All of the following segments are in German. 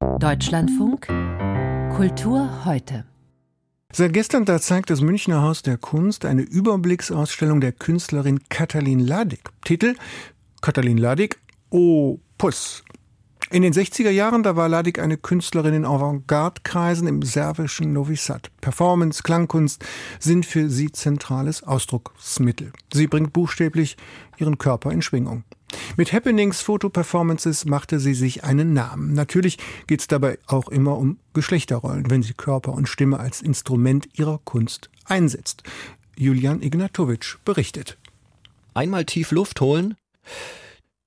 Deutschlandfunk Kultur heute. Seit gestern da zeigt das Münchner Haus der Kunst eine Überblicksausstellung der Künstlerin Katalin Ladig. Titel Katalin Ladig Opus. In den 60er Jahren, da war Ladik eine Künstlerin in Avantgarde-Kreisen im serbischen Novi Sad. Performance, Klangkunst sind für sie zentrales Ausdrucksmittel. Sie bringt buchstäblich ihren Körper in Schwingung. Mit Happenings Fotoperformances machte sie sich einen Namen. Natürlich geht es dabei auch immer um Geschlechterrollen, wenn sie Körper und Stimme als Instrument ihrer Kunst einsetzt. Julian Ignatowitsch berichtet. Einmal tief Luft holen,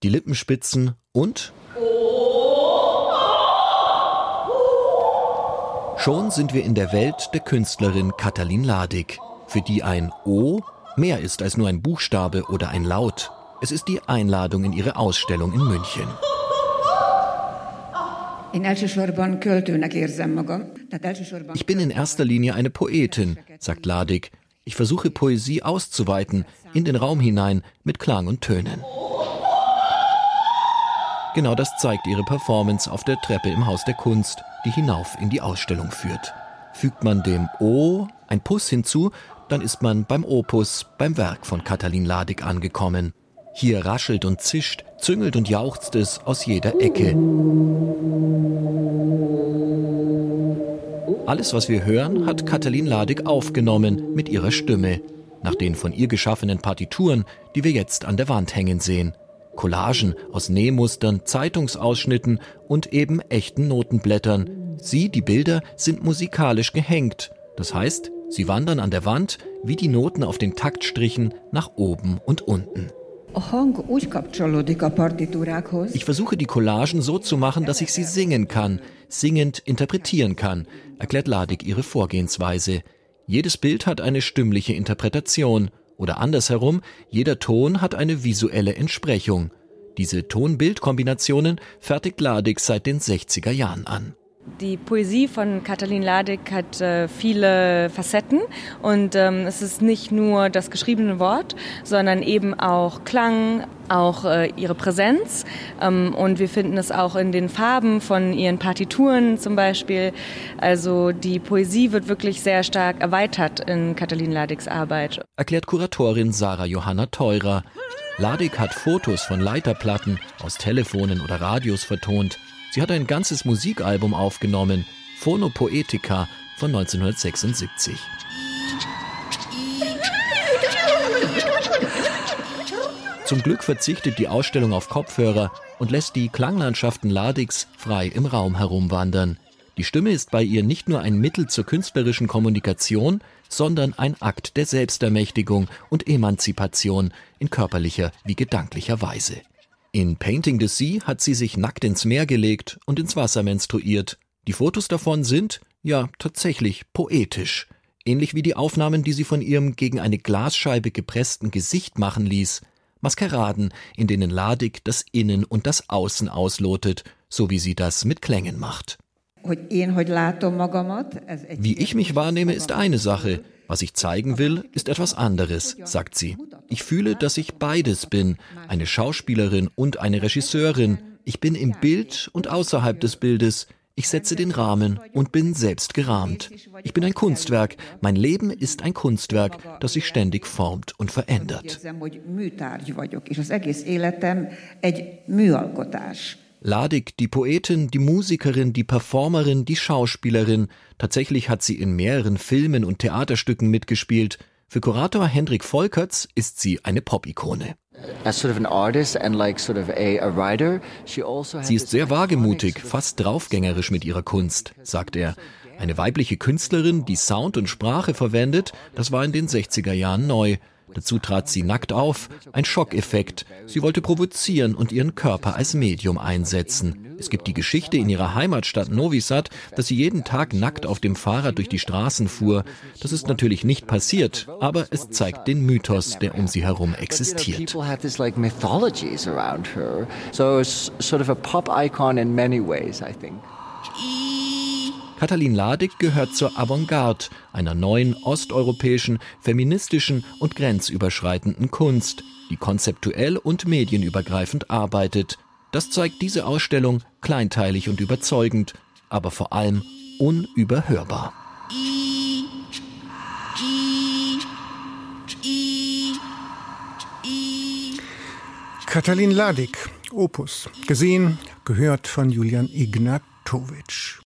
die Lippen spitzen und Schon sind wir in der Welt der Künstlerin Katalin Ladig, für die ein O mehr ist als nur ein Buchstabe oder ein Laut. Es ist die Einladung in ihre Ausstellung in München. Ich bin in erster Linie eine Poetin, sagt Ladig. Ich versuche Poesie auszuweiten, in den Raum hinein, mit Klang und Tönen. Genau das zeigt ihre Performance auf der Treppe im Haus der Kunst, die hinauf in die Ausstellung führt. Fügt man dem O ein Puss hinzu, dann ist man beim Opus, beim Werk von Katalin Ladig angekommen. Hier raschelt und zischt, züngelt und jauchzt es aus jeder Ecke. Alles, was wir hören, hat Katalin Ladig aufgenommen mit ihrer Stimme, nach den von ihr geschaffenen Partituren, die wir jetzt an der Wand hängen sehen. Collagen aus Nähmustern, Zeitungsausschnitten und eben echten Notenblättern. Sie, die Bilder, sind musikalisch gehängt. Das heißt, sie wandern an der Wand wie die Noten auf den Taktstrichen nach oben und unten. Ich versuche die Collagen so zu machen, dass ich sie singen kann, singend interpretieren kann, erklärt Ladig ihre Vorgehensweise. Jedes Bild hat eine stimmliche Interpretation. Oder andersherum, jeder Ton hat eine visuelle Entsprechung. Diese Ton-Bild-Kombinationen fertigt Ladig seit den 60er Jahren an. Die Poesie von Katalin Ladig hat äh, viele Facetten und ähm, es ist nicht nur das geschriebene Wort, sondern eben auch Klang, auch äh, ihre Präsenz ähm, und wir finden es auch in den Farben von ihren Partituren zum Beispiel. Also die Poesie wird wirklich sehr stark erweitert in Katalin Ladigs Arbeit. Erklärt Kuratorin Sarah Johanna Teurer. Ladig hat Fotos von Leiterplatten aus Telefonen oder Radios vertont. Sie hat ein ganzes Musikalbum aufgenommen, Phono Poetica von 1976. Zum Glück verzichtet die Ausstellung auf Kopfhörer und lässt die Klanglandschaften Ladigs frei im Raum herumwandern. Die Stimme ist bei ihr nicht nur ein Mittel zur künstlerischen Kommunikation, sondern ein Akt der Selbstermächtigung und Emanzipation in körperlicher wie gedanklicher Weise. In Painting the Sea hat sie sich nackt ins Meer gelegt und ins Wasser menstruiert. Die Fotos davon sind, ja, tatsächlich poetisch. Ähnlich wie die Aufnahmen, die sie von ihrem gegen eine Glasscheibe gepressten Gesicht machen ließ. Maskeraden, in denen Ladig das Innen und das Außen auslotet, so wie sie das mit Klängen macht. Wie ich mich wahrnehme, ist eine Sache. Was ich zeigen will, ist etwas anderes, sagt sie. Ich fühle, dass ich beides bin, eine Schauspielerin und eine Regisseurin. Ich bin im Bild und außerhalb des Bildes. Ich setze den Rahmen und bin selbst gerahmt. Ich bin ein Kunstwerk. Mein Leben ist ein Kunstwerk, das sich ständig formt und verändert. Ladig, die Poetin, die Musikerin, die Performerin, die Schauspielerin. Tatsächlich hat sie in mehreren Filmen und Theaterstücken mitgespielt. Für Kurator Hendrik Volkerts ist sie eine Pop-Ikone. Sie ist sehr wagemutig, fast draufgängerisch mit ihrer Kunst, sagt er. Eine weibliche Künstlerin, die Sound und Sprache verwendet, das war in den 60er Jahren neu. Dazu trat sie nackt auf, ein Schockeffekt. Sie wollte provozieren und ihren Körper als Medium einsetzen. Es gibt die Geschichte in ihrer Heimatstadt Novi Sad, dass sie jeden Tag nackt auf dem Fahrrad durch die Straßen fuhr. Das ist natürlich nicht passiert, aber es zeigt den Mythos, der um sie herum existiert. Katalin Ladig gehört zur Avantgarde, einer neuen osteuropäischen, feministischen und grenzüberschreitenden Kunst, die konzeptuell und medienübergreifend arbeitet. Das zeigt diese Ausstellung kleinteilig und überzeugend, aber vor allem unüberhörbar. Katalin Ladik, Opus. Gesehen, gehört von Julian Ignatowitsch.